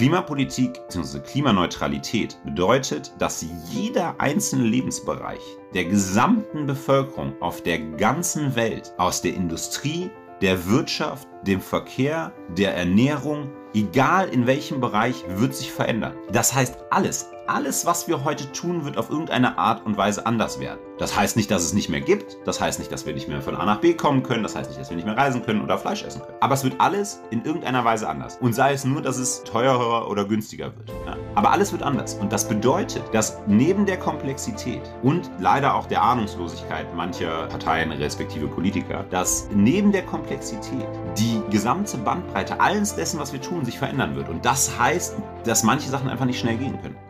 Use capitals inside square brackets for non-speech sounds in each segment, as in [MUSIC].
Klimapolitik bzw. Klimaneutralität bedeutet, dass jeder einzelne Lebensbereich der gesamten Bevölkerung auf der ganzen Welt, aus der Industrie, der Wirtschaft, dem Verkehr, der Ernährung, egal in welchem Bereich, wird sich verändern. Das heißt, alles, alles, was wir heute tun, wird auf irgendeine Art und Weise anders werden. Das heißt nicht, dass es nicht mehr gibt. Das heißt nicht, dass wir nicht mehr von A nach B kommen können. Das heißt nicht, dass wir nicht mehr reisen können oder Fleisch essen können. Aber es wird alles in irgendeiner Weise anders. Und sei es nur, dass es teurer oder günstiger wird. Ja. Aber alles wird anders. Und das bedeutet, dass neben der Komplexität und leider auch der Ahnungslosigkeit mancher Parteien respektive Politiker, dass neben der Komplexität die gesamte Bandbreite alles dessen, was wir tun, sich verändern wird. Und das heißt, dass manche Sachen einfach nicht schnell gehen können.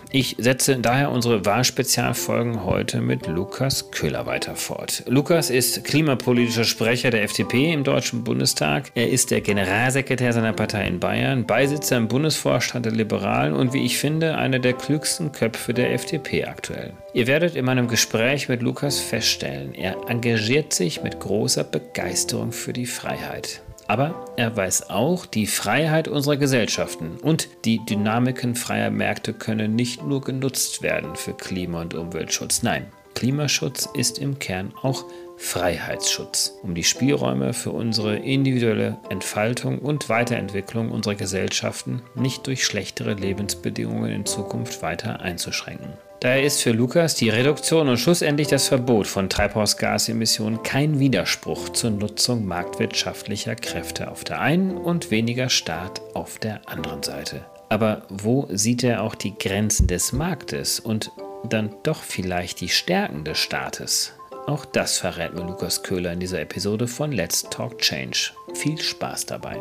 Ich setze daher unsere Wahlspezialfolgen heute mit Lukas Köhler weiter fort. Lukas ist klimapolitischer Sprecher der FDP im Deutschen Bundestag. Er ist der Generalsekretär seiner Partei in Bayern, Beisitzer im Bundesvorstand der Liberalen und wie ich finde, einer der klügsten Köpfe der FDP aktuell. Ihr werdet in meinem Gespräch mit Lukas feststellen, er engagiert sich mit großer Begeisterung für die Freiheit. Aber er weiß auch, die Freiheit unserer Gesellschaften und die Dynamiken freier Märkte können nicht nur genutzt werden für Klima- und Umweltschutz. Nein, Klimaschutz ist im Kern auch Freiheitsschutz, um die Spielräume für unsere individuelle Entfaltung und Weiterentwicklung unserer Gesellschaften nicht durch schlechtere Lebensbedingungen in Zukunft weiter einzuschränken. Daher ist für Lukas die Reduktion und schlussendlich das Verbot von Treibhausgasemissionen kein Widerspruch zur Nutzung marktwirtschaftlicher Kräfte auf der einen und weniger Staat auf der anderen Seite. Aber wo sieht er auch die Grenzen des Marktes und dann doch vielleicht die Stärken des Staates? Auch das verrät mir Lukas Köhler in dieser Episode von Let's Talk Change. Viel Spaß dabei.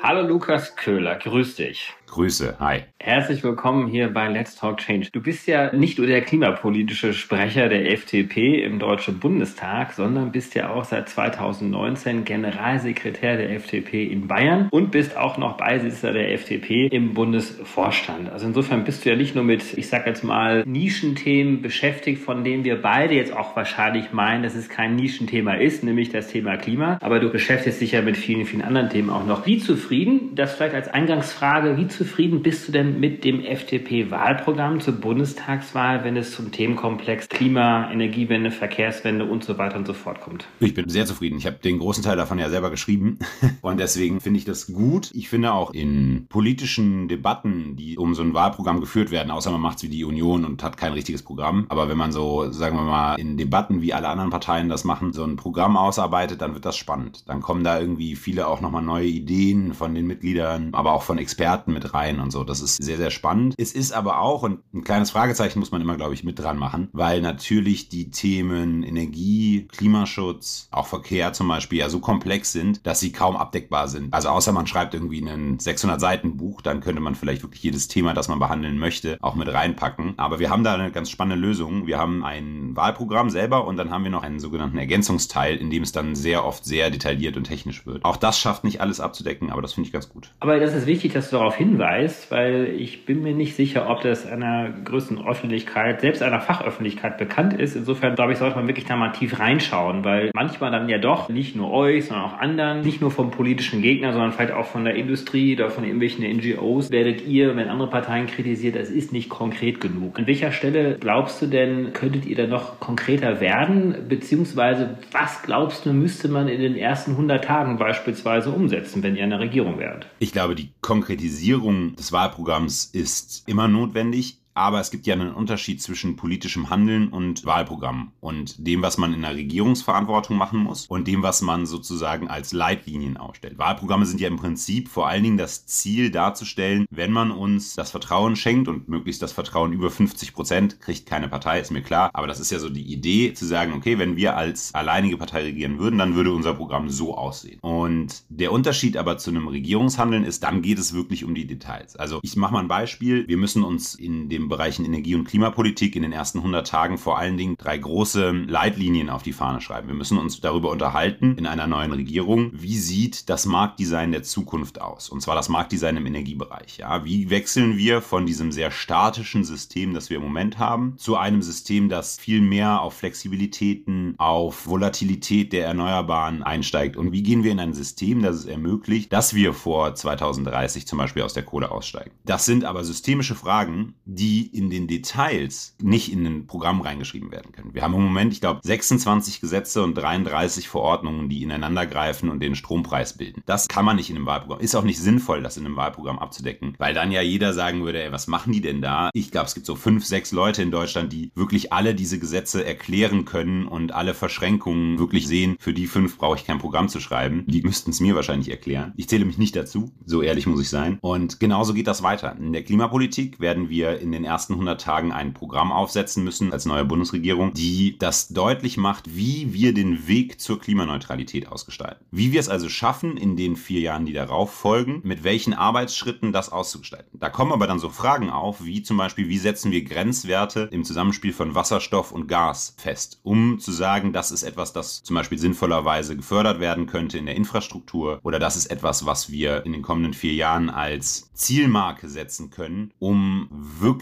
Hallo Lukas Köhler, grüß dich. Grüße, hi. Herzlich willkommen hier bei Let's Talk Change. Du bist ja nicht nur der klimapolitische Sprecher der FDP im Deutschen Bundestag, sondern bist ja auch seit 2019 Generalsekretär der FDP in Bayern und bist auch noch Beisitzer der FDP im Bundesvorstand. Also insofern bist du ja nicht nur mit, ich sag jetzt mal, Nischenthemen beschäftigt, von denen wir beide jetzt auch wahrscheinlich meinen, dass es kein Nischenthema ist, nämlich das Thema Klima. Aber du beschäftigst dich ja mit vielen, vielen anderen Themen auch noch. Wie zufrieden, das vielleicht als Eingangsfrage, wie zufrieden bist du denn mit dem FDP-Wahlprogramm zur Bundestagswahl, wenn es zum Themenkomplex Klima, Energiewende, Verkehrswende und so weiter und so fort kommt? Ich bin sehr zufrieden. Ich habe den großen Teil davon ja selber geschrieben [LAUGHS] und deswegen finde ich das gut. Ich finde auch in politischen Debatten, die um so ein Wahlprogramm geführt werden, außer man macht es wie die Union und hat kein richtiges Programm, aber wenn man so, sagen wir mal, in Debatten wie alle anderen Parteien das machen, so ein Programm ausarbeitet, dann wird das spannend. Dann kommen da irgendwie viele auch nochmal neue Ideen von den Mitgliedern, aber auch von Experten mit rein und so. Das ist sehr, sehr spannend. Es ist aber auch, und ein kleines Fragezeichen muss man immer, glaube ich, mit dran machen, weil natürlich die Themen Energie, Klimaschutz, auch Verkehr zum Beispiel ja so komplex sind, dass sie kaum abdeckbar sind. Also außer man schreibt irgendwie ein 600 Seiten Buch, dann könnte man vielleicht wirklich jedes Thema, das man behandeln möchte, auch mit reinpacken. Aber wir haben da eine ganz spannende Lösung. Wir haben ein Wahlprogramm selber und dann haben wir noch einen sogenannten Ergänzungsteil, in dem es dann sehr oft sehr detailliert und technisch wird. Auch das schafft nicht alles abzudecken, aber das finde ich ganz gut. Aber das ist wichtig, dass du darauf hinweist, hinweist, weil ich bin mir nicht sicher, ob das einer größeren Öffentlichkeit, selbst einer Fachöffentlichkeit bekannt ist. Insofern glaube ich, sollte man wirklich da mal tief reinschauen, weil manchmal dann ja doch nicht nur euch, sondern auch anderen, nicht nur vom politischen Gegner, sondern vielleicht auch von der Industrie oder von irgendwelchen NGOs, werdet ihr, wenn andere Parteien kritisiert, das ist nicht konkret genug. An welcher Stelle glaubst du denn, könntet ihr da noch konkreter werden? Beziehungsweise, was glaubst du, müsste man in den ersten 100 Tagen beispielsweise umsetzen, wenn ihr in der Regierung wärt? Ich glaube, die Konkretisierung Optimierung des Wahlprogramms ist immer notwendig. Aber es gibt ja einen Unterschied zwischen politischem Handeln und Wahlprogramm und dem, was man in der Regierungsverantwortung machen muss und dem, was man sozusagen als Leitlinien aufstellt. Wahlprogramme sind ja im Prinzip vor allen Dingen das Ziel darzustellen, wenn man uns das Vertrauen schenkt und möglichst das Vertrauen über 50 Prozent, kriegt keine Partei, ist mir klar, aber das ist ja so die Idee zu sagen, okay, wenn wir als alleinige Partei regieren würden, dann würde unser Programm so aussehen. Und der Unterschied aber zu einem Regierungshandeln ist, dann geht es wirklich um die Details. Also ich mache mal ein Beispiel. Wir müssen uns in Bereichen Energie- und Klimapolitik in den ersten 100 Tagen vor allen Dingen drei große Leitlinien auf die Fahne schreiben. Wir müssen uns darüber unterhalten in einer neuen Regierung, wie sieht das Marktdesign der Zukunft aus? Und zwar das Marktdesign im Energiebereich. Ja, wie wechseln wir von diesem sehr statischen System, das wir im Moment haben, zu einem System, das viel mehr auf Flexibilitäten, auf Volatilität der Erneuerbaren einsteigt? Und wie gehen wir in ein System, das es ermöglicht, dass wir vor 2030 zum Beispiel aus der Kohle aussteigen? Das sind aber systemische Fragen, die in den Details nicht in ein Programm reingeschrieben werden können. Wir haben im Moment, ich glaube, 26 Gesetze und 33 Verordnungen, die ineinander greifen und den Strompreis bilden. Das kann man nicht in einem Wahlprogramm. Ist auch nicht sinnvoll, das in einem Wahlprogramm abzudecken, weil dann ja jeder sagen würde, ey, was machen die denn da? Ich glaube, es gibt so fünf, sechs Leute in Deutschland, die wirklich alle diese Gesetze erklären können und alle Verschränkungen wirklich sehen. Für die fünf brauche ich kein Programm zu schreiben. Die müssten es mir wahrscheinlich erklären. Ich zähle mich nicht dazu, so ehrlich muss ich sein. Und genauso geht das weiter. In der Klimapolitik werden wir in den ersten 100 Tagen ein Programm aufsetzen müssen als neue Bundesregierung, die das deutlich macht, wie wir den Weg zur Klimaneutralität ausgestalten. Wie wir es also schaffen, in den vier Jahren, die darauf folgen, mit welchen Arbeitsschritten das auszugestalten. Da kommen aber dann so Fragen auf, wie zum Beispiel, wie setzen wir Grenzwerte im Zusammenspiel von Wasserstoff und Gas fest, um zu sagen, das ist etwas, das zum Beispiel sinnvollerweise gefördert werden könnte in der Infrastruktur oder das ist etwas, was wir in den kommenden vier Jahren als Zielmarke setzen können, um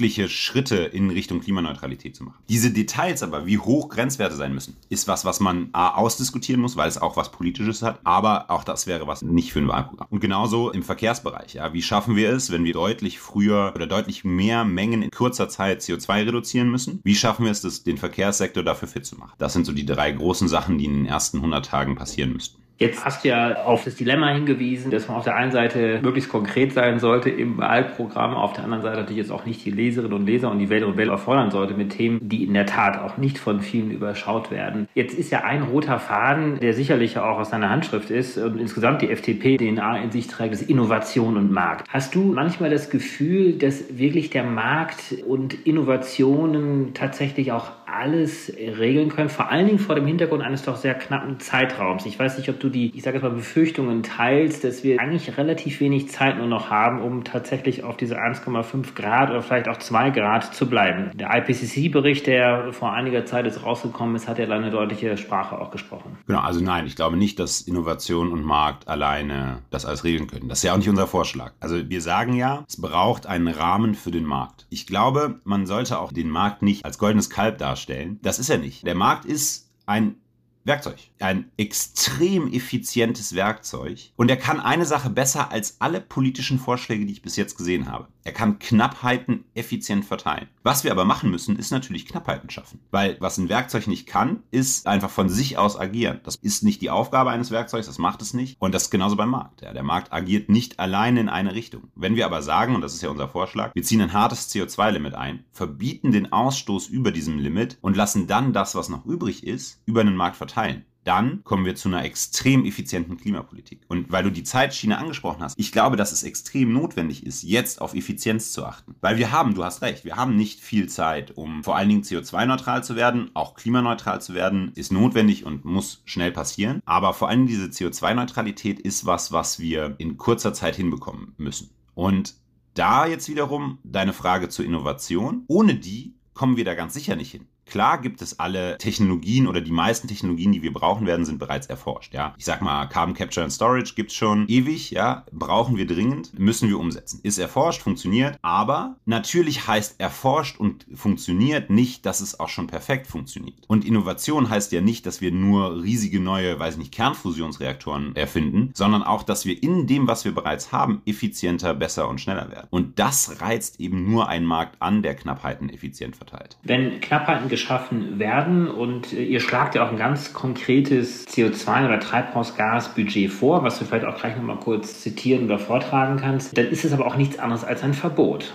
wirkliche Schritte in Richtung Klimaneutralität zu machen. Diese Details aber, wie hoch Grenzwerte sein müssen, ist was, was man A, ausdiskutieren muss, weil es auch was Politisches hat, aber auch das wäre was nicht für ein Wahlprogramm. Und genauso im Verkehrsbereich. Ja, wie schaffen wir es, wenn wir deutlich früher oder deutlich mehr Mengen in kurzer Zeit CO2 reduzieren müssen? Wie schaffen wir es, das, den Verkehrssektor dafür fit zu machen? Das sind so die drei großen Sachen, die in den ersten 100 Tagen passieren müssten. Jetzt hast du ja auf das Dilemma hingewiesen, dass man auf der einen Seite möglichst konkret sein sollte im Wahlprogramm, auf der anderen Seite natürlich jetzt auch nicht die Leserinnen und Leser und die Wählerinnen und Wähler erfordern sollte mit Themen, die in der Tat auch nicht von vielen überschaut werden. Jetzt ist ja ein roter Faden, der sicherlich auch aus deiner Handschrift ist und insgesamt die FDP-DNA in sich trägt, ist Innovation und Markt. Hast du manchmal das Gefühl, dass wirklich der Markt und Innovationen tatsächlich auch alles regeln können, vor allen Dingen vor dem Hintergrund eines doch sehr knappen Zeitraums. Ich weiß nicht, ob du die, ich sage jetzt mal, Befürchtungen teilst, dass wir eigentlich relativ wenig Zeit nur noch haben, um tatsächlich auf diese 1,5 Grad oder vielleicht auch 2 Grad zu bleiben. Der IPCC-Bericht, der vor einiger Zeit jetzt rausgekommen ist, hat ja eine deutliche Sprache auch gesprochen. Genau, also nein, ich glaube nicht, dass Innovation und Markt alleine das alles regeln können. Das ist ja auch nicht unser Vorschlag. Also wir sagen ja, es braucht einen Rahmen für den Markt. Ich glaube, man sollte auch den Markt nicht als goldenes Kalb darstellen. Das ist er nicht. Der Markt ist ein Werkzeug. Ein extrem effizientes Werkzeug. Und er kann eine Sache besser als alle politischen Vorschläge, die ich bis jetzt gesehen habe. Er kann Knappheiten effizient verteilen. Was wir aber machen müssen, ist natürlich Knappheiten schaffen. Weil was ein Werkzeug nicht kann, ist einfach von sich aus agieren. Das ist nicht die Aufgabe eines Werkzeugs, das macht es nicht. Und das ist genauso beim Markt. Ja, der Markt agiert nicht alleine in eine Richtung. Wenn wir aber sagen, und das ist ja unser Vorschlag, wir ziehen ein hartes CO2-Limit ein, verbieten den Ausstoß über diesem Limit und lassen dann das, was noch übrig ist, über den Markt verteilen dann kommen wir zu einer extrem effizienten Klimapolitik. Und weil du die Zeitschiene angesprochen hast, ich glaube, dass es extrem notwendig ist, jetzt auf Effizienz zu achten. Weil wir haben, du hast recht, wir haben nicht viel Zeit, um vor allen Dingen CO2-neutral zu werden, auch klimaneutral zu werden, ist notwendig und muss schnell passieren. Aber vor allem diese CO2-Neutralität ist was, was wir in kurzer Zeit hinbekommen müssen. Und da jetzt wiederum deine Frage zur Innovation. Ohne die kommen wir da ganz sicher nicht hin. Klar gibt es alle Technologien oder die meisten Technologien, die wir brauchen werden, sind bereits erforscht. Ja, ich sag mal, Carbon Capture and Storage gibt's schon ewig. Ja, brauchen wir dringend, müssen wir umsetzen. Ist erforscht, funktioniert, aber natürlich heißt erforscht und funktioniert nicht, dass es auch schon perfekt funktioniert. Und Innovation heißt ja nicht, dass wir nur riesige neue, weiß nicht, Kernfusionsreaktoren erfinden, sondern auch, dass wir in dem, was wir bereits haben, effizienter, besser und schneller werden. Und das reizt eben nur einen Markt an, der Knappheiten effizient verteilt. Wenn Knappheiten geschaffen werden. Und äh, ihr schlagt ja auch ein ganz konkretes CO2- oder Treibhausgasbudget vor, was du vielleicht auch gleich nochmal kurz zitieren oder vortragen kannst. Dann ist es aber auch nichts anderes als ein Verbot.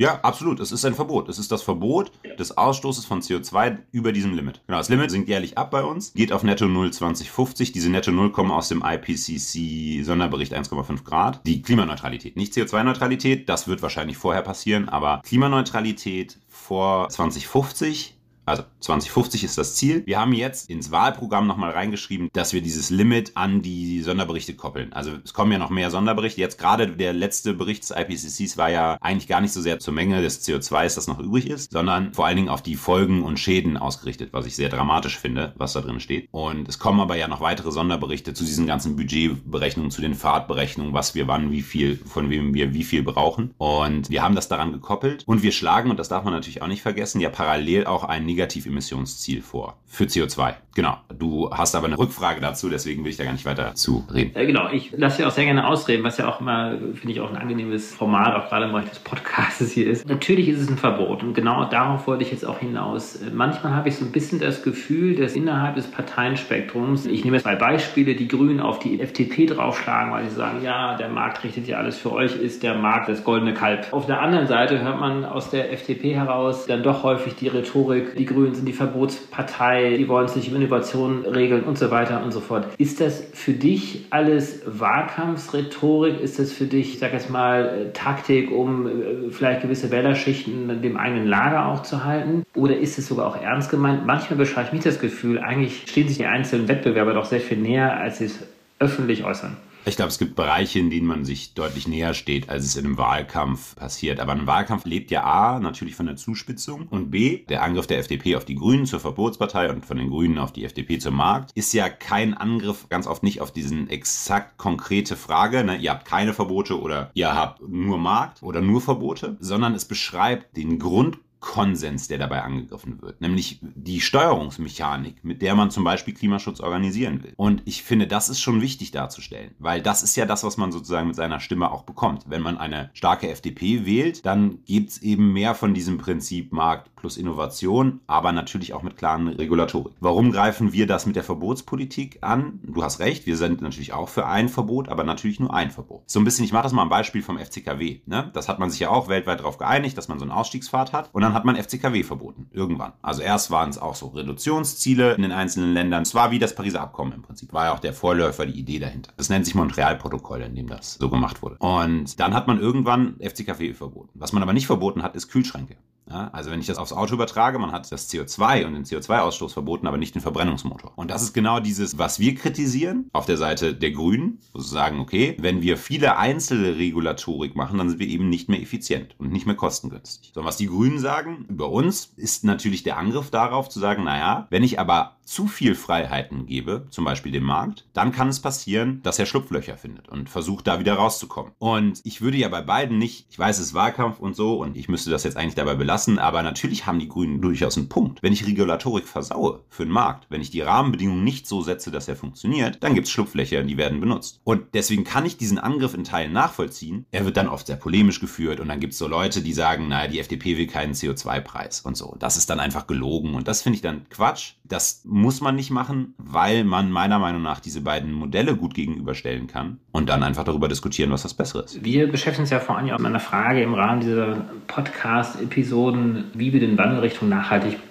Ja, absolut. Es ist ein Verbot. Es ist das Verbot des Ausstoßes von CO2 über diesem Limit. Genau, das Limit sinkt jährlich ab bei uns, geht auf Netto 0 2050. Diese Netto 0 kommen aus dem IPCC Sonderbericht 1,5 Grad. Die Klimaneutralität, nicht CO2-Neutralität, das wird wahrscheinlich vorher passieren, aber Klimaneutralität vor 2050 also 2050 ist das Ziel. Wir haben jetzt ins Wahlprogramm nochmal reingeschrieben, dass wir dieses Limit an die Sonderberichte koppeln. Also es kommen ja noch mehr Sonderberichte. Jetzt gerade der letzte Bericht des IPCCs war ja eigentlich gar nicht so sehr zur Menge des CO2s, das noch übrig ist, sondern vor allen Dingen auf die Folgen und Schäden ausgerichtet, was ich sehr dramatisch finde, was da drin steht. Und es kommen aber ja noch weitere Sonderberichte zu diesen ganzen Budgetberechnungen, zu den Fahrtberechnungen, was wir wann, wie viel, von wem wir wie viel brauchen. Und wir haben das daran gekoppelt und wir schlagen, und das darf man natürlich auch nicht vergessen, ja parallel auch ein Negativemissionsziel vor für CO2. Genau. Du hast aber eine Rückfrage dazu, deswegen will ich da gar nicht weiter zu reden. Äh, genau, ich lasse ja auch sehr gerne ausreden, was ja auch immer, finde ich, auch ein angenehmes Format, auch gerade im Bereich des Podcasts hier ist. Natürlich ist es ein Verbot und genau darauf wollte ich jetzt auch hinaus. Äh, manchmal habe ich so ein bisschen das Gefühl, dass innerhalb des Parteienspektrums, ich nehme jetzt mal Beispiele, die Grünen auf die FDP draufschlagen, weil sie sagen, ja, der Markt richtet ja alles für euch, ist der Markt das goldene Kalb. Auf der anderen Seite hört man aus der FDP heraus dann doch häufig die Rhetorik, die Grünen sind die Verbotspartei, die wollen es nicht im Innovation regeln und so weiter und so fort. Ist das für dich alles Wahlkampfsrhetorik? Ist das für dich, ich sag jetzt mal, Taktik, um äh, vielleicht gewisse Wählerschichten dem eigenen Lager auch zu halten? Oder ist es sogar auch ernst gemeint? Manchmal beschreibt mich das Gefühl, eigentlich stehen sich die einzelnen Wettbewerber doch sehr viel näher, als sie es öffentlich äußern. Ich glaube, es gibt Bereiche, in denen man sich deutlich näher steht, als es in einem Wahlkampf passiert. Aber ein Wahlkampf lebt ja A, natürlich von der Zuspitzung und B, der Angriff der FDP auf die Grünen zur Verbotspartei und von den Grünen auf die FDP zum Markt, ist ja kein Angriff, ganz oft nicht auf diesen exakt konkrete Frage, ne, ihr habt keine Verbote oder ihr habt nur Markt oder nur Verbote, sondern es beschreibt den Grund Konsens, der dabei angegriffen wird, nämlich die Steuerungsmechanik, mit der man zum Beispiel Klimaschutz organisieren will. Und ich finde, das ist schon wichtig darzustellen, weil das ist ja das, was man sozusagen mit seiner Stimme auch bekommt. Wenn man eine starke FDP wählt, dann gibt es eben mehr von diesem Prinzip Markt plus Innovation, aber natürlich auch mit klaren Regulatorik. Warum greifen wir das mit der Verbotspolitik an? Du hast recht, wir sind natürlich auch für ein Verbot, aber natürlich nur ein Verbot. So ein bisschen, ich mache das mal am Beispiel vom FCKW. Ne? Das hat man sich ja auch weltweit darauf geeinigt, dass man so einen Ausstiegsfahrt hat. Und dann hat man FCKW verboten. Irgendwann. Also erst waren es auch so Reduktionsziele in den einzelnen Ländern. Es war wie das Pariser Abkommen im Prinzip. War ja auch der Vorläufer, die Idee dahinter. Das nennt sich Montreal-Protokoll, in dem das so gemacht wurde. Und dann hat man irgendwann FCKW verboten. Was man aber nicht verboten hat, ist Kühlschränke. Ja, also wenn ich das aufs Auto übertrage, man hat das CO2 und den CO2-Ausstoß verboten, aber nicht den Verbrennungsmotor. Und das ist genau dieses, was wir kritisieren auf der Seite der Grünen, wo sie sagen, okay, wenn wir viele einzelne Regulatorik machen, dann sind wir eben nicht mehr effizient und nicht mehr kostengünstig. So, was die Grünen sagen über uns, ist natürlich der Angriff darauf zu sagen, naja, wenn ich aber zu viel Freiheiten gebe, zum Beispiel dem Markt, dann kann es passieren, dass er Schlupflöcher findet und versucht, da wieder rauszukommen. Und ich würde ja bei beiden nicht, ich weiß, es ist Wahlkampf und so und ich müsste das jetzt eigentlich dabei belassen, aber natürlich haben die Grünen durchaus einen Punkt. Wenn ich Regulatorik versaue für den Markt, wenn ich die Rahmenbedingungen nicht so setze, dass er funktioniert, dann gibt es Schlupflöcher, die werden benutzt. Und deswegen kann ich diesen Angriff in Teilen nachvollziehen. Er wird dann oft sehr polemisch geführt und dann gibt es so Leute, die sagen, naja, die FDP will keinen CO2-Preis und so. Das ist dann einfach gelogen und das finde ich dann Quatsch. Das muss man nicht machen, weil man meiner Meinung nach diese beiden Modelle gut gegenüberstellen kann und dann einfach darüber diskutieren, was das Bessere ist. Wir beschäftigen uns ja vor allem auch mit einer Frage im Rahmen dieser Podcast-Episoden, wie wir den Wandel Richtung Nachhaltigkeit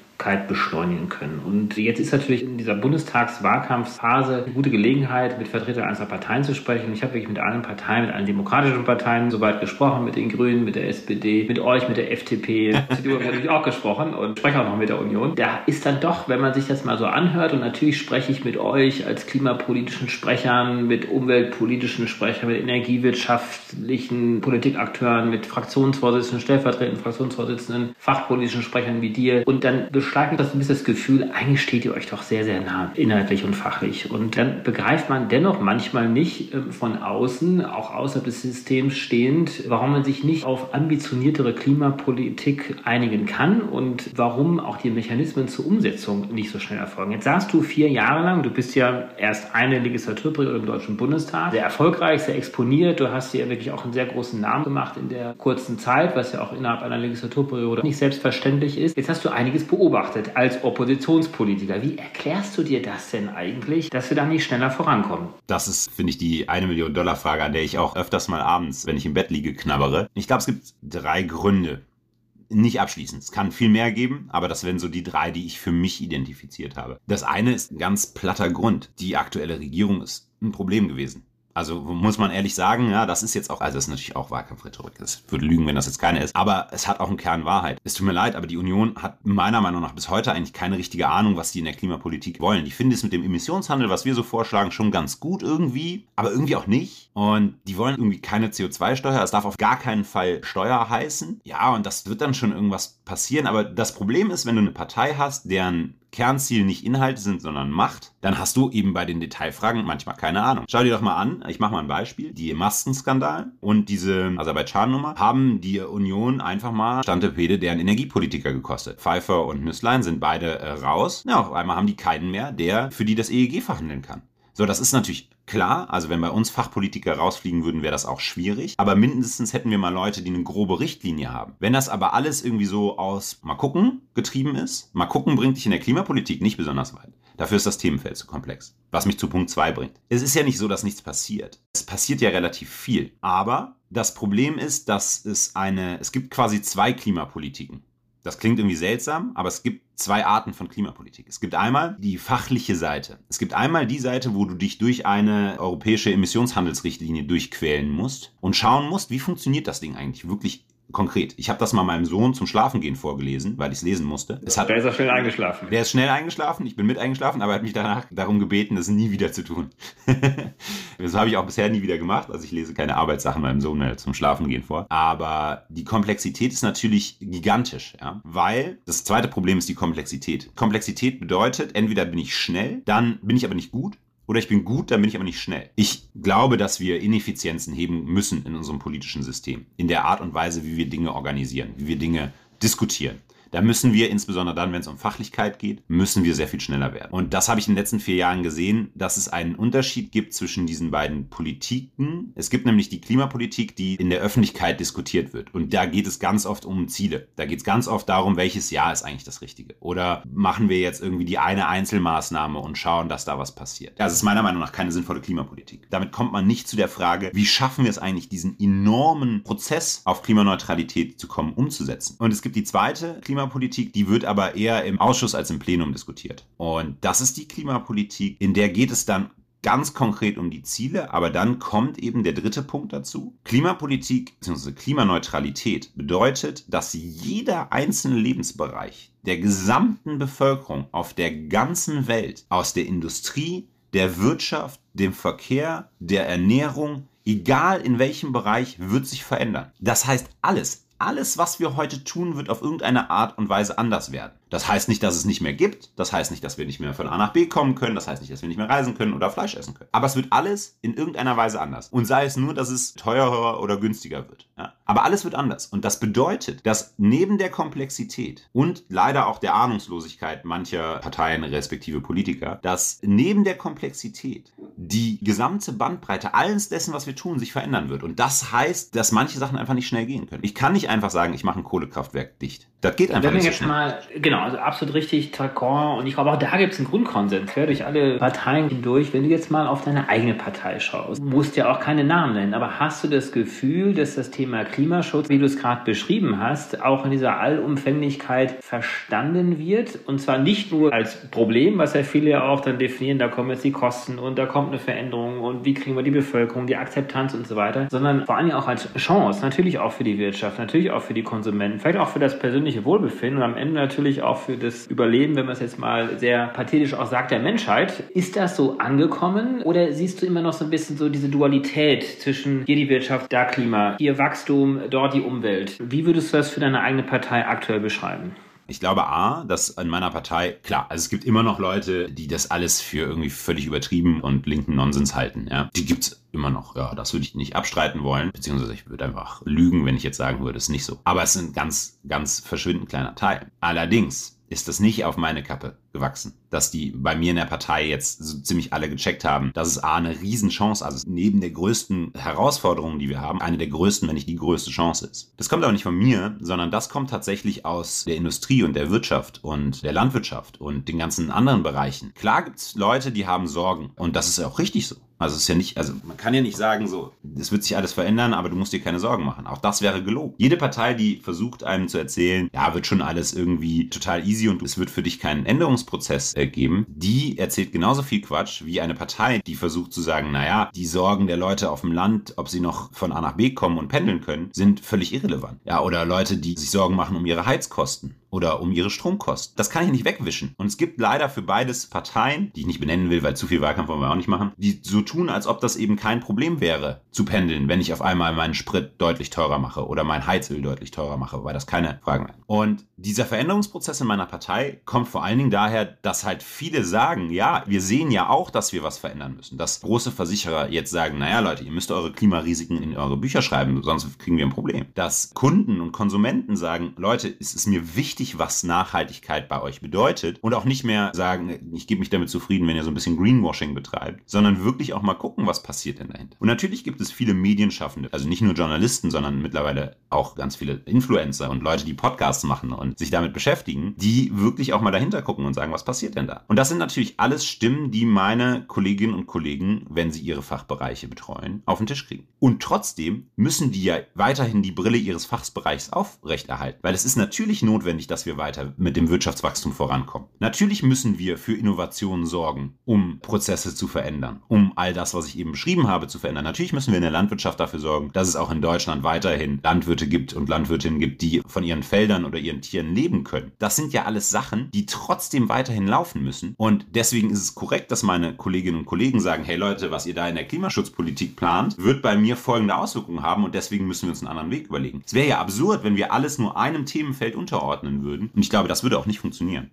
beschleunigen können. Und jetzt ist natürlich in dieser Bundestagswahlkampfphase eine gute Gelegenheit, mit Vertretern einzelner Parteien zu sprechen. Ich habe wirklich mit allen Parteien, mit allen demokratischen Parteien soweit gesprochen, mit den Grünen, mit der SPD, mit euch, mit der FDP. CDU [LAUGHS] habe ich auch gesprochen und spreche auch noch mit der Union. Da ist dann doch, wenn man sich das mal so anhört, und natürlich spreche ich mit euch als klimapolitischen Sprechern, mit umweltpolitischen Sprechern, mit energiewirtschaftlichen Politikakteuren, mit Fraktionsvorsitzenden, stellvertretenden Fraktionsvorsitzenden, fachpolitischen Sprechern wie dir. Und dann beschreibt mir das ein bisschen das Gefühl, eigentlich steht ihr euch doch sehr, sehr nah, inhaltlich und fachlich. Und dann begreift man dennoch manchmal nicht äh, von außen, auch außerhalb des Systems stehend, warum man sich nicht auf ambitioniertere Klimapolitik einigen kann und warum auch die Mechanismen zur Umsetzung nicht so schnell erfolgen. Jetzt sagst du vier Jahre lang, du bist ja erst eine Legislaturperiode im Deutschen Bundestag, sehr erfolgreich, sehr exponiert, du hast dir wirklich auch einen sehr großen Namen gemacht in der kurzen Zeit, was ja auch innerhalb einer Legislaturperiode nicht selbstverständlich ist. Jetzt hast du einiges beobachtet beobachtet als Oppositionspolitiker. Wie erklärst du dir das denn eigentlich, dass wir da nicht schneller vorankommen? Das ist, finde ich, die eine Million Dollar Frage, an der ich auch öfters mal abends, wenn ich im Bett liege, knabbere. Ich glaube, es gibt drei Gründe, nicht abschließend. Es kann viel mehr geben, aber das wären so die drei, die ich für mich identifiziert habe. Das eine ist ein ganz platter Grund. Die aktuelle Regierung ist ein Problem gewesen. Also muss man ehrlich sagen, ja, das ist jetzt auch, also das ist natürlich auch Wahlkampfrhetorik. Es würde lügen, wenn das jetzt keine ist. Aber es hat auch einen Kern Wahrheit. Es tut mir leid, aber die Union hat meiner Meinung nach bis heute eigentlich keine richtige Ahnung, was die in der Klimapolitik wollen. Die finden es mit dem Emissionshandel, was wir so vorschlagen, schon ganz gut irgendwie, aber irgendwie auch nicht. Und die wollen irgendwie keine CO2-Steuer. Es darf auf gar keinen Fall Steuer heißen. Ja, und das wird dann schon irgendwas passieren. Aber das Problem ist, wenn du eine Partei hast, deren Kernziel nicht Inhalte sind, sondern Macht, dann hast du eben bei den Detailfragen manchmal keine Ahnung. Schau dir doch mal an, ich mache mal ein Beispiel. Die Maskenskandal und diese Aserbaidschan-Nummer haben die Union einfach mal Stantepede deren Energiepolitiker gekostet. Pfeiffer und Nüsslein sind beide äh, raus. Ja, auf einmal haben die keinen mehr, der für die das EEG verhandeln kann. So, das ist natürlich klar. Also wenn bei uns Fachpolitiker rausfliegen würden, wäre das auch schwierig. Aber mindestens hätten wir mal Leute, die eine grobe Richtlinie haben. Wenn das aber alles irgendwie so aus mal gucken getrieben ist, mal gucken bringt dich in der Klimapolitik nicht besonders weit. Dafür ist das Themenfeld zu komplex. Was mich zu Punkt 2 bringt. Es ist ja nicht so, dass nichts passiert. Es passiert ja relativ viel. Aber das Problem ist, dass es eine, es gibt quasi zwei Klimapolitiken. Das klingt irgendwie seltsam, aber es gibt zwei Arten von Klimapolitik. Es gibt einmal die fachliche Seite. Es gibt einmal die Seite, wo du dich durch eine europäische Emissionshandelsrichtlinie durchquälen musst und schauen musst, wie funktioniert das Ding eigentlich wirklich konkret. Ich habe das mal meinem Sohn zum Schlafengehen vorgelesen, weil ich es lesen musste. Es hat, der ist auch schnell eingeschlafen. Der ist schnell eingeschlafen, ich bin mit eingeschlafen, aber er hat mich danach darum gebeten, das nie wieder zu tun. [LAUGHS] das habe ich auch bisher nie wieder gemacht. Also ich lese keine Arbeitssachen meinem Sohn mehr zum Schlafengehen vor. Aber die Komplexität ist natürlich gigantisch, ja? weil das zweite Problem ist die Komplexität. Komplexität bedeutet, entweder bin ich schnell, dann bin ich aber nicht gut oder ich bin gut, dann bin ich aber nicht schnell. Ich glaube, dass wir Ineffizienzen heben müssen in unserem politischen System, in der Art und Weise, wie wir Dinge organisieren, wie wir Dinge diskutieren. Da müssen wir, insbesondere dann, wenn es um Fachlichkeit geht, müssen wir sehr viel schneller werden. Und das habe ich in den letzten vier Jahren gesehen, dass es einen Unterschied gibt zwischen diesen beiden Politiken. Es gibt nämlich die Klimapolitik, die in der Öffentlichkeit diskutiert wird. Und da geht es ganz oft um Ziele. Da geht es ganz oft darum, welches Jahr ist eigentlich das Richtige. Oder machen wir jetzt irgendwie die eine Einzelmaßnahme und schauen, dass da was passiert. Das ist meiner Meinung nach keine sinnvolle Klimapolitik. Damit kommt man nicht zu der Frage, wie schaffen wir es eigentlich, diesen enormen Prozess auf Klimaneutralität zu kommen, umzusetzen. Und es gibt die zweite Klimapolitik, Klimapolitik, die wird aber eher im Ausschuss als im Plenum diskutiert. Und das ist die Klimapolitik, in der geht es dann ganz konkret um die Ziele, aber dann kommt eben der dritte Punkt dazu. Klimapolitik bzw. Klimaneutralität bedeutet, dass jeder einzelne Lebensbereich der gesamten Bevölkerung auf der ganzen Welt, aus der Industrie, der Wirtschaft, dem Verkehr, der Ernährung, egal in welchem Bereich, wird sich verändern. Das heißt, alles, alles, was wir heute tun, wird auf irgendeine Art und Weise anders werden. Das heißt nicht, dass es nicht mehr gibt. Das heißt nicht, dass wir nicht mehr von A nach B kommen können. Das heißt nicht, dass wir nicht mehr reisen können oder Fleisch essen können. Aber es wird alles in irgendeiner Weise anders. Und sei es nur, dass es teurer oder günstiger wird. Ja? Aber alles wird anders. Und das bedeutet, dass neben der Komplexität und leider auch der Ahnungslosigkeit mancher Parteien respektive Politiker, dass neben der Komplexität die gesamte Bandbreite alles dessen, was wir tun, sich verändern wird. Und das heißt, dass manche Sachen einfach nicht schnell gehen können. Ich kann nicht einfach sagen, ich mache ein Kohlekraftwerk dicht. Das geht einfach Wenn nicht. Wir jetzt mal, genau, also absolut richtig, Tracon. Und ich glaube, auch da gibt es einen Grundkonsens, ja, durch alle Parteien hindurch. Wenn du jetzt mal auf deine eigene Partei schaust, musst ja auch keine Namen nennen, aber hast du das Gefühl, dass das Thema Klimaschutz, wie du es gerade beschrieben hast, auch in dieser Allumfänglichkeit verstanden wird? Und zwar nicht nur als Problem, was ja viele ja auch dann definieren, da kommen jetzt die Kosten und da kommt eine Veränderung und wie kriegen wir die Bevölkerung, die Akzeptanz und so weiter, sondern vor allem auch als Chance, natürlich auch für die Wirtschaft, natürlich auch für die Konsumenten, vielleicht auch für das persönliche Wohlbefinden und am Ende natürlich auch für das Überleben, wenn man es jetzt mal sehr pathetisch auch sagt, der Menschheit. Ist das so angekommen oder siehst du immer noch so ein bisschen so diese Dualität zwischen hier die Wirtschaft, da Klima, hier Wachstum, dort die Umwelt? Wie würdest du das für deine eigene Partei aktuell beschreiben? Ich glaube A, dass in meiner Partei, klar, also es gibt immer noch Leute, die das alles für irgendwie völlig übertrieben und linken Nonsens halten, ja. Die gibt's immer noch, ja, das würde ich nicht abstreiten wollen, beziehungsweise ich würde einfach lügen, wenn ich jetzt sagen würde, es ist nicht so. Aber es ist ein ganz, ganz verschwindend kleiner Teil. Allerdings ist das nicht auf meine Kappe gewachsen. Dass die bei mir in der Partei jetzt so ziemlich alle gecheckt haben, dass es A, eine Riesenchance, also neben der größten Herausforderung, die wir haben, eine der größten, wenn nicht die größte Chance ist. Das kommt aber nicht von mir, sondern das kommt tatsächlich aus der Industrie und der Wirtschaft und der Landwirtschaft und den ganzen anderen Bereichen. Klar gibt's Leute, die haben Sorgen und das ist auch richtig so. Also es ist ja nicht, also man kann ja nicht sagen, so, es wird sich alles verändern, aber du musst dir keine Sorgen machen. Auch das wäre gelogen. Jede Partei, die versucht, einem zu erzählen, ja, wird schon alles irgendwie total easy und es wird für dich keinen Änderungsprozess äh, geben, die erzählt genauso viel Quatsch wie eine Partei, die versucht zu sagen, naja, die Sorgen der Leute auf dem Land, ob sie noch von A nach B kommen und pendeln können, sind völlig irrelevant. Ja, oder Leute, die sich Sorgen machen um ihre Heizkosten oder um ihre Stromkosten. Das kann ich nicht wegwischen. Und es gibt leider für beides Parteien, die ich nicht benennen will, weil zu viel Wahlkampf wollen wir auch nicht machen, die so tun, als ob das eben kein Problem wäre, zu pendeln, wenn ich auf einmal meinen Sprit deutlich teurer mache oder mein Heizöl deutlich teurer mache, weil das keine Fragen sind. Und dieser Veränderungsprozess in meiner Partei kommt vor allen Dingen daher, dass halt viele sagen, ja, wir sehen ja auch, dass wir was verändern müssen. Dass große Versicherer jetzt sagen, naja Leute, ihr müsst eure Klimarisiken in eure Bücher schreiben, sonst kriegen wir ein Problem. Dass Kunden und Konsumenten sagen, Leute, es ist mir wichtig, was Nachhaltigkeit bei euch bedeutet und auch nicht mehr sagen, ich gebe mich damit zufrieden, wenn ihr so ein bisschen Greenwashing betreibt, sondern wirklich auch mal gucken, was passiert denn dahinter. Und natürlich gibt es viele Medienschaffende, also nicht nur Journalisten, sondern mittlerweile auch ganz viele Influencer und Leute, die Podcasts machen und sich damit beschäftigen, die wirklich auch mal dahinter gucken und sagen, was passiert denn da? Und das sind natürlich alles Stimmen, die meine Kolleginnen und Kollegen, wenn sie ihre Fachbereiche betreuen, auf den Tisch kriegen. Und trotzdem müssen die ja weiterhin die Brille ihres Fachbereichs aufrechterhalten, weil es ist natürlich notwendig, dass wir weiter mit dem Wirtschaftswachstum vorankommen. Natürlich müssen wir für Innovationen sorgen, um Prozesse zu verändern, um all das, was ich eben beschrieben habe, zu verändern. Natürlich müssen wir in der Landwirtschaft dafür sorgen, dass es auch in Deutschland weiterhin Landwirte gibt und Landwirtinnen gibt, die von ihren Feldern oder ihren Tieren leben können. Das sind ja alles Sachen, die trotzdem weiterhin laufen müssen. Und deswegen ist es korrekt, dass meine Kolleginnen und Kollegen sagen, hey Leute, was ihr da in der Klimaschutzpolitik plant, wird bei mir folgende Auswirkungen haben und deswegen müssen wir uns einen anderen Weg überlegen. Es wäre ja absurd, wenn wir alles nur einem Themenfeld unterordnen würden. Und ich glaube, das würde auch nicht funktionieren.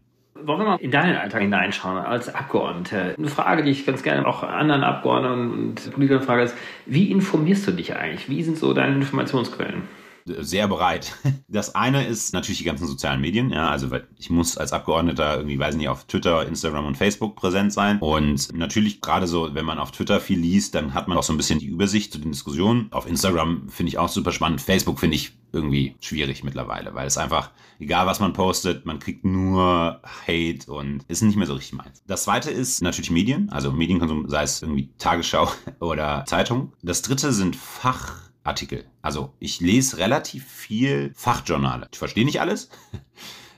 Wollen wir mal in deinen Alltag hineinschauen als Abgeordneter? Eine Frage, die ich ganz gerne auch anderen Abgeordneten und Politikern frage, ist, wie informierst du dich eigentlich? Wie sind so deine Informationsquellen? Sehr bereit. [LAUGHS] Das eine ist natürlich die ganzen sozialen Medien. Ja, also ich muss als Abgeordneter irgendwie, weiß nicht, auf Twitter, Instagram und Facebook präsent sein. Und natürlich gerade so, wenn man auf Twitter viel liest, dann hat man auch so ein bisschen die Übersicht zu den Diskussionen. Auf Instagram finde ich auch super spannend. Facebook finde ich irgendwie schwierig mittlerweile, weil es einfach, egal was man postet, man kriegt nur Hate und ist nicht mehr so richtig meins. Das zweite ist natürlich Medien, also Medienkonsum, sei es irgendwie Tagesschau [LAUGHS] oder Zeitung. Das dritte sind Fach Artikel. Also ich lese relativ viel Fachjournale. Ich verstehe nicht alles. [LAUGHS]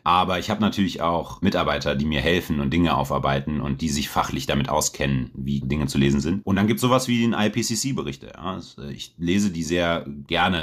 Aber ich habe natürlich auch Mitarbeiter, die mir helfen und Dinge aufarbeiten und die sich fachlich damit auskennen, wie Dinge zu lesen sind. Und dann gibt es sowas wie den IPCC-Berichte. Ja. Äh, ich lese die sehr gerne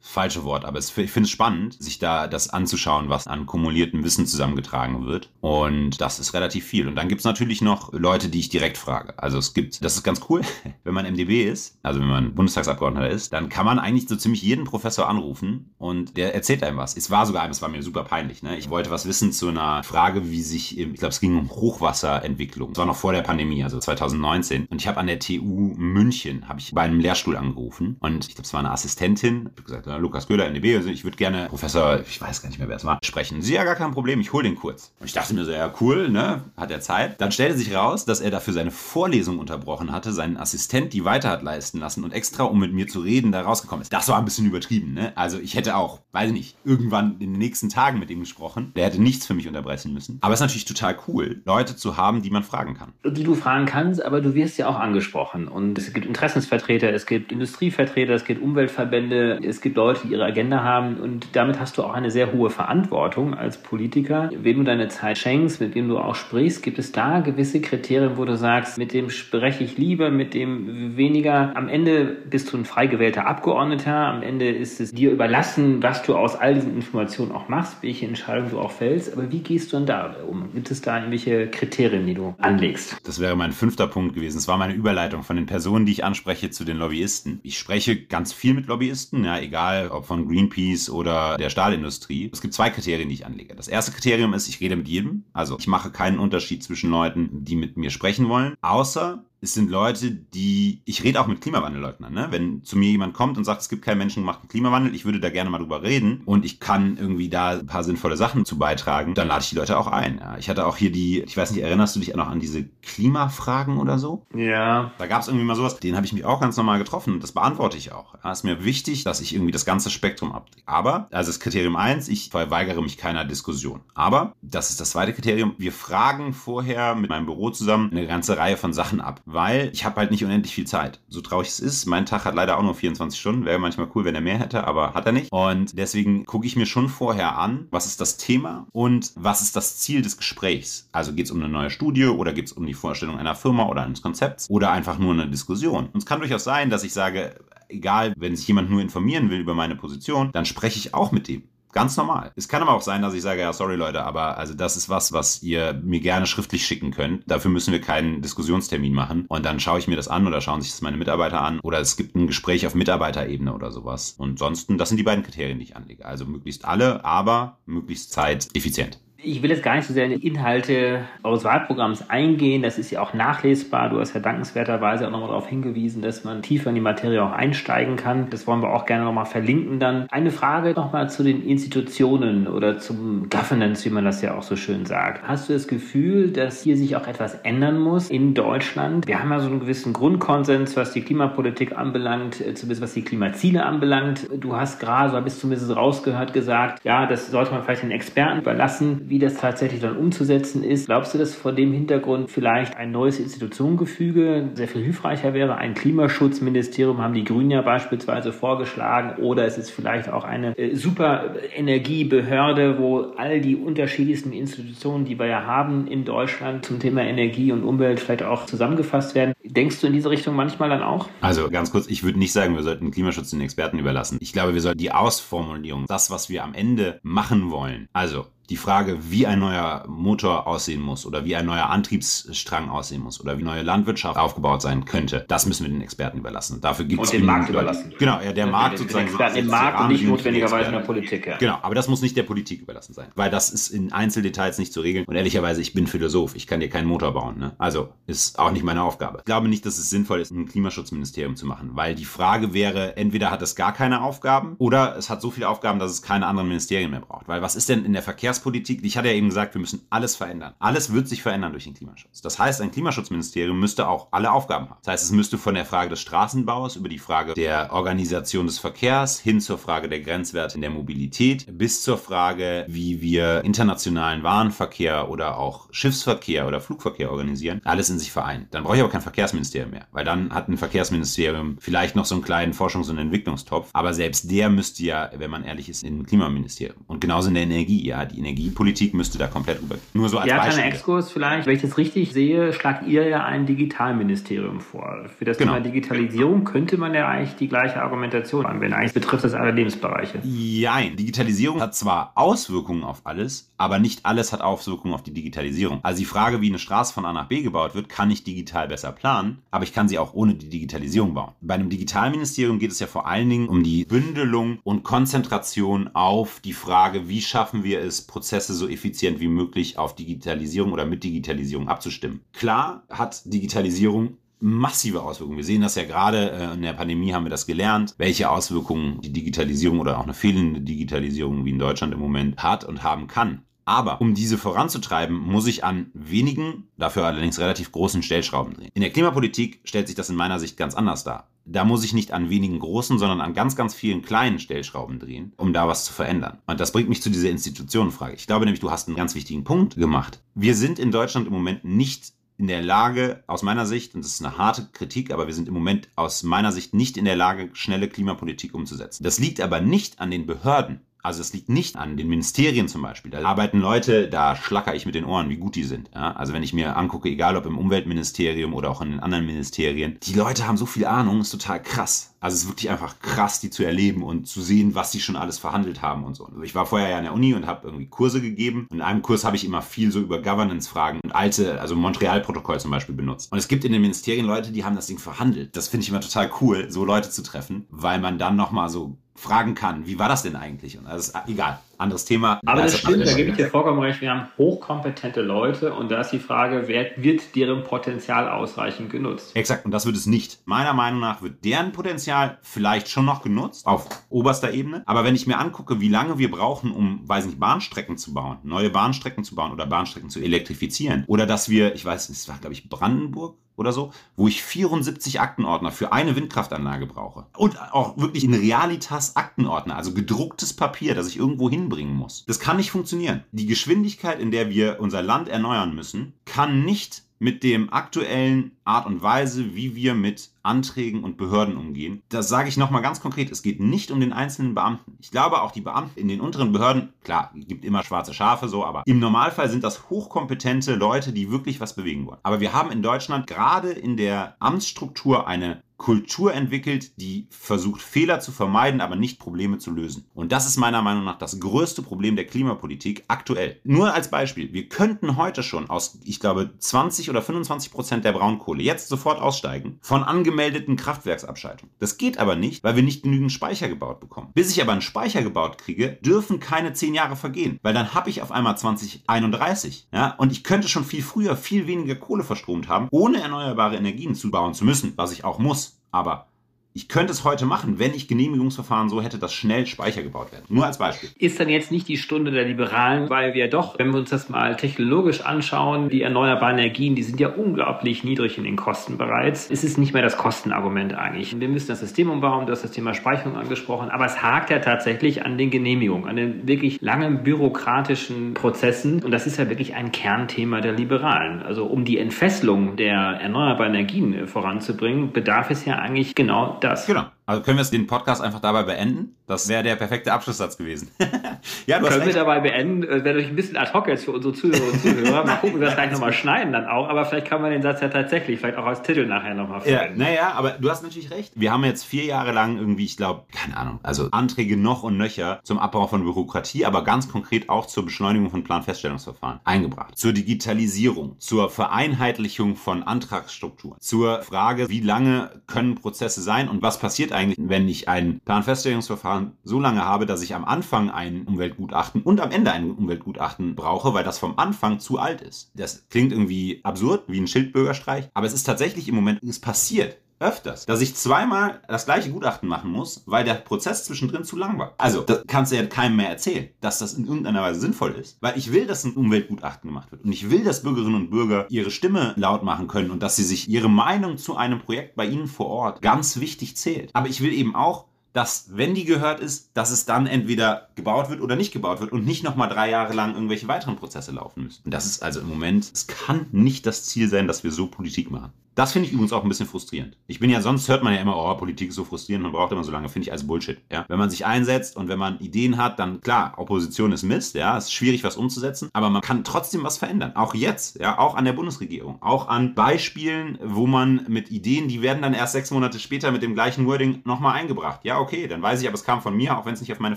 falsche Wort, aber es, ich finde es spannend, sich da das anzuschauen, was an kumuliertem Wissen zusammengetragen wird. Und das ist relativ viel. Und dann gibt es natürlich noch Leute, die ich direkt frage. Also es gibt, das ist ganz cool, [LAUGHS] wenn man MDB ist, also wenn man Bundestagsabgeordneter ist, dann kann man eigentlich so ziemlich jeden Professor anrufen und der erzählt einem was. Es war sogar, es war mir super peinlich. Ne? Ich wollte was wissen zu einer Frage, wie sich, ich glaube, es ging um Hochwasserentwicklung. Es war noch vor der Pandemie, also 2019. Und ich habe an der TU München, habe ich bei einem Lehrstuhl angerufen und ich glaube, es war eine Assistentin, ich gesagt, Lukas Köhler, NDB, also ich würde gerne Professor, ich weiß gar nicht mehr, wer es war, sprechen. Sie ja gar kein Problem, ich hole den kurz. Und ich dachte mir so, ja cool, ne, hat er Zeit. Dann stellte sich raus, dass er dafür seine Vorlesung unterbrochen hatte, seinen Assistent die weiter hat leisten lassen und extra, um mit mir zu reden, da rausgekommen ist. Das war ein bisschen übertrieben, ne? Also ich hätte auch, weiß ich nicht, irgendwann in den nächsten Tagen mit ihm gesprochen. Der hätte nichts für mich unterbrechen müssen. Aber es ist natürlich total cool, Leute zu haben, die man fragen kann. Die du fragen kannst, aber du wirst ja auch angesprochen. Und es gibt Interessensvertreter, es gibt Industrievertreter, es gibt Umweltverbände, es gibt Leute, die ihre Agenda haben und damit hast du auch eine sehr hohe Verantwortung als Politiker. Wem du deine Zeit schenkst, mit wem du auch sprichst, gibt es da gewisse Kriterien, wo du sagst, mit dem spreche ich lieber, mit dem weniger. Am Ende bist du ein frei gewählter Abgeordneter, am Ende ist es dir überlassen, was du aus all diesen Informationen auch machst, welche Entscheidungen du auch fällst. Aber wie gehst du denn da um? Gibt es da irgendwelche Kriterien, die du anlegst? Das wäre mein fünfter Punkt gewesen. Es war meine Überleitung von den Personen, die ich anspreche, zu den Lobbyisten. Ich spreche ganz viel mit Lobbyisten, ja, egal ob von Greenpeace oder der Stahlindustrie. Es gibt zwei Kriterien, die ich anlege. Das erste Kriterium ist, ich rede mit jedem. Also ich mache keinen Unterschied zwischen Leuten, die mit mir sprechen wollen, außer es sind Leute, die, ich rede auch mit Klimawandelleugnern, ne? Wenn zu mir jemand kommt und sagt, es gibt keinen menschengemachten Klimawandel, ich würde da gerne mal drüber reden und ich kann irgendwie da ein paar sinnvolle Sachen zu beitragen, dann lade ich die Leute auch ein. Ja. Ich hatte auch hier die, ich weiß nicht, erinnerst du dich auch noch an diese Klimafragen oder so? Ja. Da gab es irgendwie mal sowas, den habe ich mich auch ganz normal getroffen und das beantworte ich auch. Ja, ist mir wichtig, dass ich irgendwie das ganze Spektrum abdecke. Aber, also das Kriterium eins, ich verweigere mich keiner Diskussion. Aber, das ist das zweite Kriterium, wir fragen vorher mit meinem Büro zusammen eine ganze Reihe von Sachen ab weil ich habe halt nicht unendlich viel Zeit. So traurig es ist, mein Tag hat leider auch nur 24 Stunden. Wäre manchmal cool, wenn er mehr hätte, aber hat er nicht. Und deswegen gucke ich mir schon vorher an, was ist das Thema und was ist das Ziel des Gesprächs. Also geht es um eine neue Studie oder geht es um die Vorstellung einer Firma oder eines Konzepts oder einfach nur eine Diskussion. Und es kann durchaus sein, dass ich sage, egal, wenn sich jemand nur informieren will über meine Position, dann spreche ich auch mit ihm. Ganz normal. Es kann aber auch sein, dass ich sage, ja, sorry Leute, aber also das ist was, was ihr mir gerne schriftlich schicken könnt. Dafür müssen wir keinen Diskussionstermin machen. Und dann schaue ich mir das an oder schauen sich das meine Mitarbeiter an. Oder es gibt ein Gespräch auf Mitarbeiterebene oder sowas. Und ansonsten, das sind die beiden Kriterien, die ich anlege. Also möglichst alle, aber möglichst zeiteffizient. Ich will jetzt gar nicht so sehr in die Inhalte eures Wahlprogramms eingehen. Das ist ja auch nachlesbar. Du hast ja dankenswerterweise auch nochmal darauf hingewiesen, dass man tiefer in die Materie auch einsteigen kann. Das wollen wir auch gerne nochmal verlinken dann. Eine Frage nochmal zu den Institutionen oder zum Governance, wie man das ja auch so schön sagt. Hast du das Gefühl, dass hier sich auch etwas ändern muss in Deutschland? Wir haben ja so einen gewissen Grundkonsens, was die Klimapolitik anbelangt, äh, zumindest was die Klimaziele anbelangt. Du hast gerade, so habe ich zumindest rausgehört, gesagt, ja, das sollte man vielleicht den Experten überlassen wie das tatsächlich dann umzusetzen ist. Glaubst du, dass vor dem Hintergrund vielleicht ein neues Institutionengefüge sehr viel hilfreicher wäre? Ein Klimaschutzministerium haben die Grünen ja beispielsweise vorgeschlagen oder ist es vielleicht auch eine äh, super Energiebehörde, wo all die unterschiedlichsten Institutionen, die wir ja haben in Deutschland zum Thema Energie und Umwelt vielleicht auch zusammengefasst werden. Denkst du in diese Richtung manchmal dann auch? Also ganz kurz, ich würde nicht sagen, wir sollten Klimaschutz den Experten überlassen. Ich glaube, wir sollten die Ausformulierung, das, was wir am Ende machen wollen, also die Frage, wie ein neuer Motor aussehen muss oder wie ein neuer Antriebsstrang aussehen muss oder wie neue Landwirtschaft aufgebaut sein könnte, das müssen wir den Experten überlassen. Dafür gibt es den Markt überlassen. Genau, ja, der ja, Markt den, sozusagen. Den Experten im Markt und nicht notwendigerweise in der Politik. Ja. Genau, aber das muss nicht der Politik überlassen sein, weil das ist in Einzeldetails nicht zu regeln. Und ehrlicherweise, ich bin Philosoph, ich kann dir keinen Motor bauen. Ne? Also ist auch nicht meine Aufgabe. Ich glaube nicht, dass es sinnvoll ist, ein Klimaschutzministerium zu machen, weil die Frage wäre, entweder hat es gar keine Aufgaben oder es hat so viele Aufgaben, dass es keine anderen Ministerien mehr braucht. Weil was ist denn in der Verkehrspolitik? Ich hatte ja eben gesagt, wir müssen alles verändern. Alles wird sich verändern durch den Klimaschutz. Das heißt, ein Klimaschutzministerium müsste auch alle Aufgaben haben. Das heißt, es müsste von der Frage des Straßenbaus über die Frage der Organisation des Verkehrs hin zur Frage der Grenzwerte in der Mobilität bis zur Frage, wie wir internationalen Warenverkehr oder auch Schiffsverkehr oder Flugverkehr organisieren, alles in sich vereinen. Dann brauche ich aber kein Verkehrsministerium mehr, weil dann hat ein Verkehrsministerium vielleicht noch so einen kleinen Forschungs- und Entwicklungstopf, aber selbst der müsste ja, wenn man ehrlich ist, in ein Klimaministerium. Und genauso in der Energie, ja, die Energiepolitik müsste da komplett rüber. Nur so als ja, Beispiel. kleiner Exkurs vielleicht. Wenn ich das richtig sehe, schlagt ihr ja ein Digitalministerium vor. Für das Genau. Thema Digitalisierung könnte man ja eigentlich die gleiche Argumentation anwenden. Eigentlich betrifft das alle Lebensbereiche. Jein. Digitalisierung hat zwar Auswirkungen auf alles, aber nicht alles hat Auswirkungen auf die Digitalisierung. Also die Frage, wie eine Straße von A nach B gebaut wird, kann ich digital besser planen, aber ich kann sie auch ohne die Digitalisierung bauen. Bei einem Digitalministerium geht es ja vor allen Dingen um die Bündelung und Konzentration auf die Frage, wie schaffen wir es, Prozesse so effizient wie möglich auf Digitalisierung oder mit Digitalisierung abzustimmen. Klar hat Digitalisierung massive Auswirkungen. Wir sehen das ja gerade äh, in der Pandemie haben wir das gelernt, welche Auswirkungen die Digitalisierung oder auch eine fehlende Digitalisierung wie in Deutschland im Moment hat und haben kann. Aber um diese voranzutreiben, muss ich an wenigen, dafür allerdings relativ großen Stellschrauben drehen. In der Klimapolitik stellt sich das in meiner Sicht ganz anders dar. Da muss ich nicht an wenigen großen, sondern an ganz, ganz vielen kleinen Stellschrauben drehen, um da was zu verändern. Und das bringt mich zu dieser Institutionenfrage. Ich glaube nämlich, du hast einen ganz wichtigen Punkt gemacht. Wir sind in Deutschland im Moment nicht in der Lage, aus meiner Sicht, und das ist eine harte Kritik, aber wir sind im Moment aus meiner Sicht nicht in der Lage, schnelle Klimapolitik umzusetzen. Das liegt aber nicht an den Behörden. Also es liegt nicht an den Ministerien zum Beispiel. Da arbeiten Leute, da schlacker ich mit den Ohren, wie gut die sind. Ja? Also wenn ich mir angucke, egal ob im Umweltministerium oder auch in den anderen Ministerien, die Leute haben so viel Ahnung, ist total krass. Also es ist wirklich einfach krass, die zu erleben und zu sehen, was die schon alles verhandelt haben und so. Also ich war vorher ja an der Uni und habe irgendwie Kurse gegeben. Und in einem Kurs habe ich immer viel so über Governance-Fragen und alte, also Montreal-Protokoll zum Beispiel benutzt. Und es gibt in den Ministerien Leute, die haben das Ding verhandelt. Das finde ich immer total cool, so Leute zu treffen, weil man dann nochmal so fragen kann, wie war das denn eigentlich? Und das ist egal. Anderes Thema. Aber das ist stimmt, da gebe ich dir vollkommen recht. Wir haben hochkompetente Leute und da ist die Frage, wer wird deren Potenzial ausreichend genutzt? Exakt, und das wird es nicht. Meiner Meinung nach wird deren Potenzial vielleicht schon noch genutzt, auf oberster Ebene. Aber wenn ich mir angucke, wie lange wir brauchen, um, weiß nicht, Bahnstrecken zu bauen, neue Bahnstrecken zu bauen oder Bahnstrecken zu elektrifizieren, oder dass wir, ich weiß, es war, glaube ich, Brandenburg oder so, wo ich 74 Aktenordner für eine Windkraftanlage brauche. Und auch wirklich in Realitas Aktenordner, also gedrucktes Papier, das ich irgendwo hinbringen muss. Das kann nicht funktionieren. Die Geschwindigkeit, in der wir unser Land erneuern müssen, kann nicht mit dem aktuellen Art und Weise, wie wir mit Anträgen und Behörden umgehen. Das sage ich nochmal ganz konkret. Es geht nicht um den einzelnen Beamten. Ich glaube auch die Beamten in den unteren Behörden, klar, gibt immer schwarze Schafe so, aber im Normalfall sind das hochkompetente Leute, die wirklich was bewegen wollen. Aber wir haben in Deutschland gerade in der Amtsstruktur eine Kultur entwickelt, die versucht, Fehler zu vermeiden, aber nicht Probleme zu lösen. Und das ist meiner Meinung nach das größte Problem der Klimapolitik aktuell. Nur als Beispiel, wir könnten heute schon aus, ich glaube, 20 oder 25 Prozent der Braunkohle jetzt sofort aussteigen von angemeldeten Kraftwerksabschaltungen. Das geht aber nicht, weil wir nicht genügend Speicher gebaut bekommen. Bis ich aber einen Speicher gebaut kriege, dürfen keine 10 Jahre vergehen, weil dann habe ich auf einmal 2031. Ja? Und ich könnte schon viel früher viel weniger Kohle verstromt haben, ohne erneuerbare Energien zu bauen zu müssen, was ich auch muss. Aber ich könnte es heute machen, wenn ich Genehmigungsverfahren so hätte, dass schnell Speicher gebaut werden. Nur als Beispiel. Ist dann jetzt nicht die Stunde der Liberalen, weil wir doch, wenn wir uns das mal technologisch anschauen, die erneuerbaren Energien, die sind ja unglaublich niedrig in den Kosten bereits. Es ist nicht mehr das Kostenargument eigentlich. Wir müssen das System umbauen, du hast das Thema Speicherung angesprochen, aber es hakt ja tatsächlich an den Genehmigungen, an den wirklich langen bürokratischen Prozessen. Und das ist ja wirklich ein Kernthema der Liberalen. Also um die Entfesselung der erneuerbaren Energien voranzubringen, bedarf es ja eigentlich genau das. Genau. Also können wir den Podcast einfach dabei beenden? Das wäre der perfekte Abschlusssatz gewesen. [LAUGHS] ja, du Können wir dabei beenden? Das wäre natürlich ein bisschen ad hoc jetzt für unsere Zuhörer und Zuhörer. Mal gucken, wie wir das gleich nochmal schneiden dann auch. Aber vielleicht kann man den Satz ja tatsächlich vielleicht auch als Titel nachher nochmal verwenden. Ja, naja, aber du hast natürlich recht. Wir haben jetzt vier Jahre lang irgendwie, ich glaube, keine Ahnung, also Anträge noch und nöcher zum Abbau von Bürokratie, aber ganz konkret auch zur Beschleunigung von Planfeststellungsverfahren eingebracht. Zur Digitalisierung, zur Vereinheitlichung von Antragsstrukturen, zur Frage, wie lange können Prozesse sein und was passiert eigentlich, wenn ich ein Planfeststellungsverfahren so lange habe, dass ich am Anfang ein Umweltgutachten und am Ende ein Umweltgutachten brauche, weil das vom Anfang zu alt ist. Das klingt irgendwie absurd, wie ein Schildbürgerstreich, aber es ist tatsächlich im Moment, es passiert öfters, dass ich zweimal das gleiche Gutachten machen muss, weil der Prozess zwischendrin zu lang war. Also, das kannst du ja keinem mehr erzählen, dass das in irgendeiner Weise sinnvoll ist. Weil ich will, dass ein Umweltgutachten gemacht wird. Und ich will, dass Bürgerinnen und Bürger ihre Stimme laut machen können und dass sie sich ihre Meinung zu einem Projekt bei ihnen vor Ort ganz wichtig zählt. Aber ich will eben auch, dass, wenn die gehört ist, dass es dann entweder gebaut wird oder nicht gebaut wird und nicht nochmal drei Jahre lang irgendwelche weiteren Prozesse laufen müssen. Und das ist also im Moment, es kann nicht das Ziel sein, dass wir so Politik machen. Das finde ich übrigens auch ein bisschen frustrierend. Ich bin ja, sonst hört man ja immer, oh, Politik ist so frustrierend, man braucht immer so lange, finde ich als Bullshit. Ja? Wenn man sich einsetzt und wenn man Ideen hat, dann klar, Opposition ist Mist, ja, es ist schwierig, was umzusetzen, aber man kann trotzdem was verändern. Auch jetzt, ja, auch an der Bundesregierung, auch an Beispielen, wo man mit Ideen, die werden dann erst sechs Monate später mit dem gleichen Wording nochmal eingebracht. Ja, okay, dann weiß ich, aber es kam von mir, auch wenn es nicht auf meine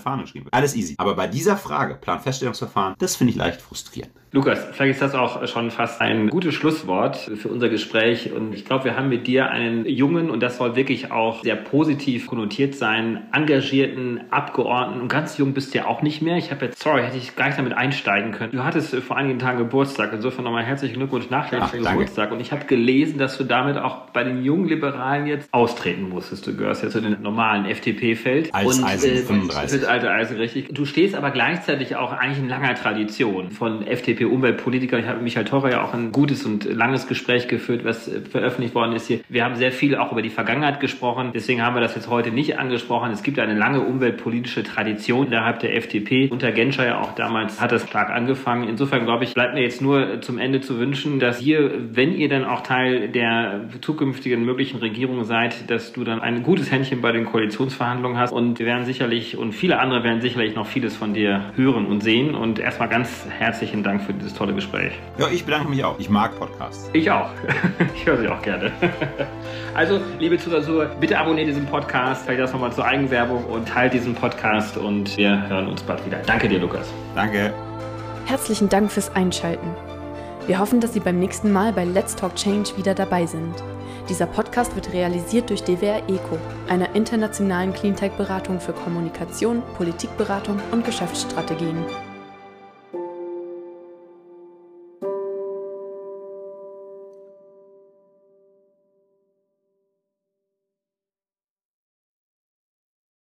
Fahne geschrieben wird. Alles easy. Aber bei dieser Frage, Planfeststellungsverfahren, das finde ich leicht frustrierend. Lukas, vielleicht ist das auch schon fast ein gutes Schlusswort für unser Gespräch. Und ich glaube, wir haben mit dir einen jungen, und das soll wirklich auch sehr positiv konnotiert sein, engagierten Abgeordneten. Und ganz jung bist du ja auch nicht mehr. Ich habe jetzt, sorry, hätte ich gar nicht damit einsteigen können. Du hattest vor einigen Tagen Geburtstag. Insofern nochmal herzlichen Glückwunsch nachträglich für Geburtstag. Und ich habe gelesen, dass du damit auch bei den jungen Liberalen jetzt austreten musstest. Du gehörst ja zu den normalen FDP-Feld. Als und, Eisen äh, 35. alte Eisen, richtig. Du stehst aber gleichzeitig auch eigentlich in langer Tradition von FDP Umweltpolitiker. Ich habe mit Michael Torre ja auch ein gutes und langes Gespräch geführt, was äh, veröffentlicht worden ist hier. Wir haben sehr viel auch über die Vergangenheit gesprochen. Deswegen haben wir das jetzt heute nicht angesprochen. Es gibt eine lange umweltpolitische Tradition innerhalb der FDP. Unter Genscher ja auch damals hat das stark angefangen. Insofern glaube ich, bleibt mir jetzt nur zum Ende zu wünschen, dass ihr, wenn ihr dann auch Teil der zukünftigen möglichen Regierung seid, dass du dann ein gutes Händchen bei den Koalitionsverhandlungen hast. Und wir werden sicherlich und viele andere werden sicherlich noch vieles von dir hören und sehen. Und erstmal ganz herzlichen Dank für dieses tolle Gespräch. Ja, ich bedanke mich auch. Ich mag Podcasts. Ich auch. [LAUGHS] ich höre sie auch gerne. [LAUGHS] also, liebe Zuhörer, bitte abonniert diesen Podcast, vielleicht das nochmal zur Eigenwerbung und teilt diesen Podcast und wir hören uns bald wieder. Danke dir, Lukas. Danke. Herzlichen Dank fürs Einschalten. Wir hoffen, dass Sie beim nächsten Mal bei Let's Talk Change wieder dabei sind. Dieser Podcast wird realisiert durch DWR ECO, einer internationalen Cleantech-Beratung für Kommunikation, Politikberatung und Geschäftsstrategien.